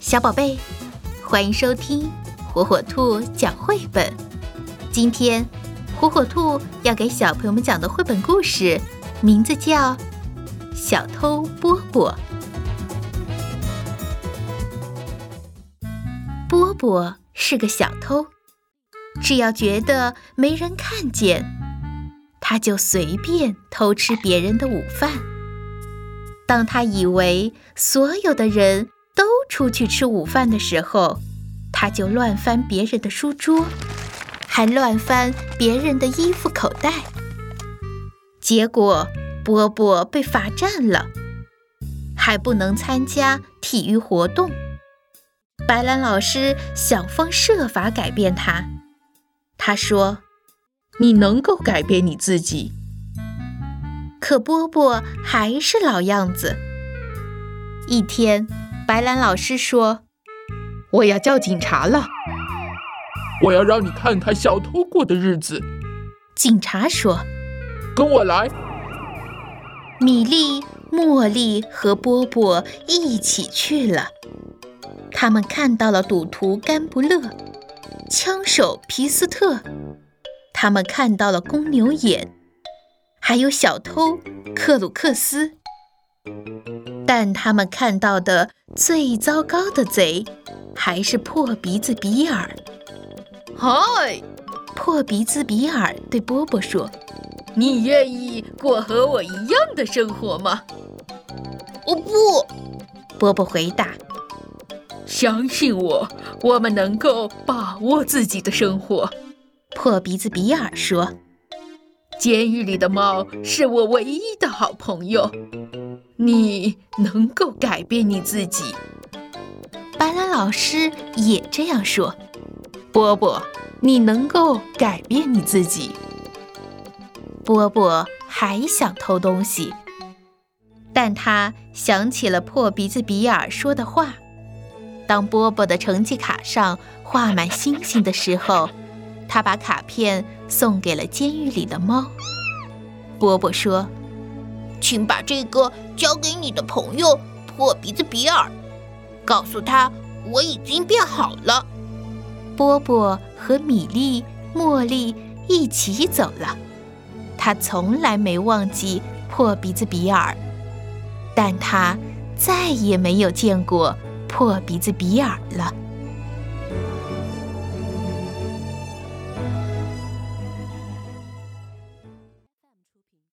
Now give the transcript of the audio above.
小宝贝，欢迎收听火火兔讲绘本。今天，火火兔要给小朋友们讲的绘本故事，名字叫《小偷波波》。波波是个小偷，只要觉得没人看见，他就随便偷吃别人的午饭。当他以为所有的人，出去吃午饭的时候，他就乱翻别人的书桌，还乱翻别人的衣服口袋。结果波波被罚站了，还不能参加体育活动。白兰老师想方设法改变他。他说：“你能够改变你自己。”可波波还是老样子。一天。白兰老师说：“我要叫警察了，我要让你看看小偷过的日子。”警察说：“跟我来。”米莉、茉莉和波波一起去了。他们看到了赌徒甘不勒、枪手皮斯特，他们看到了公牛眼，还有小偷克鲁克斯。但他们看到的最糟糕的贼，还是破鼻子比尔。嗨，破鼻子比尔对波波说：“你愿意过和我一样的生活吗？”“我不。”波波回答。“相信我，我们能够把握自己的生活。”破鼻子比尔说。“监狱里的猫是我唯一的好朋友。”你能够改变你自己，白兰老师也这样说。波波，你能够改变你自己。波波还想偷东西，但他想起了破鼻子比尔说的话。当波波的成绩卡上画满星星的时候，他把卡片送给了监狱里的猫。波波说。请把这个交给你的朋友破鼻子比尔，告诉他我已经变好了。波波和米莉、茉莉一起走了。他从来没忘记破鼻子比尔，但他再也没有见过破鼻子比尔了。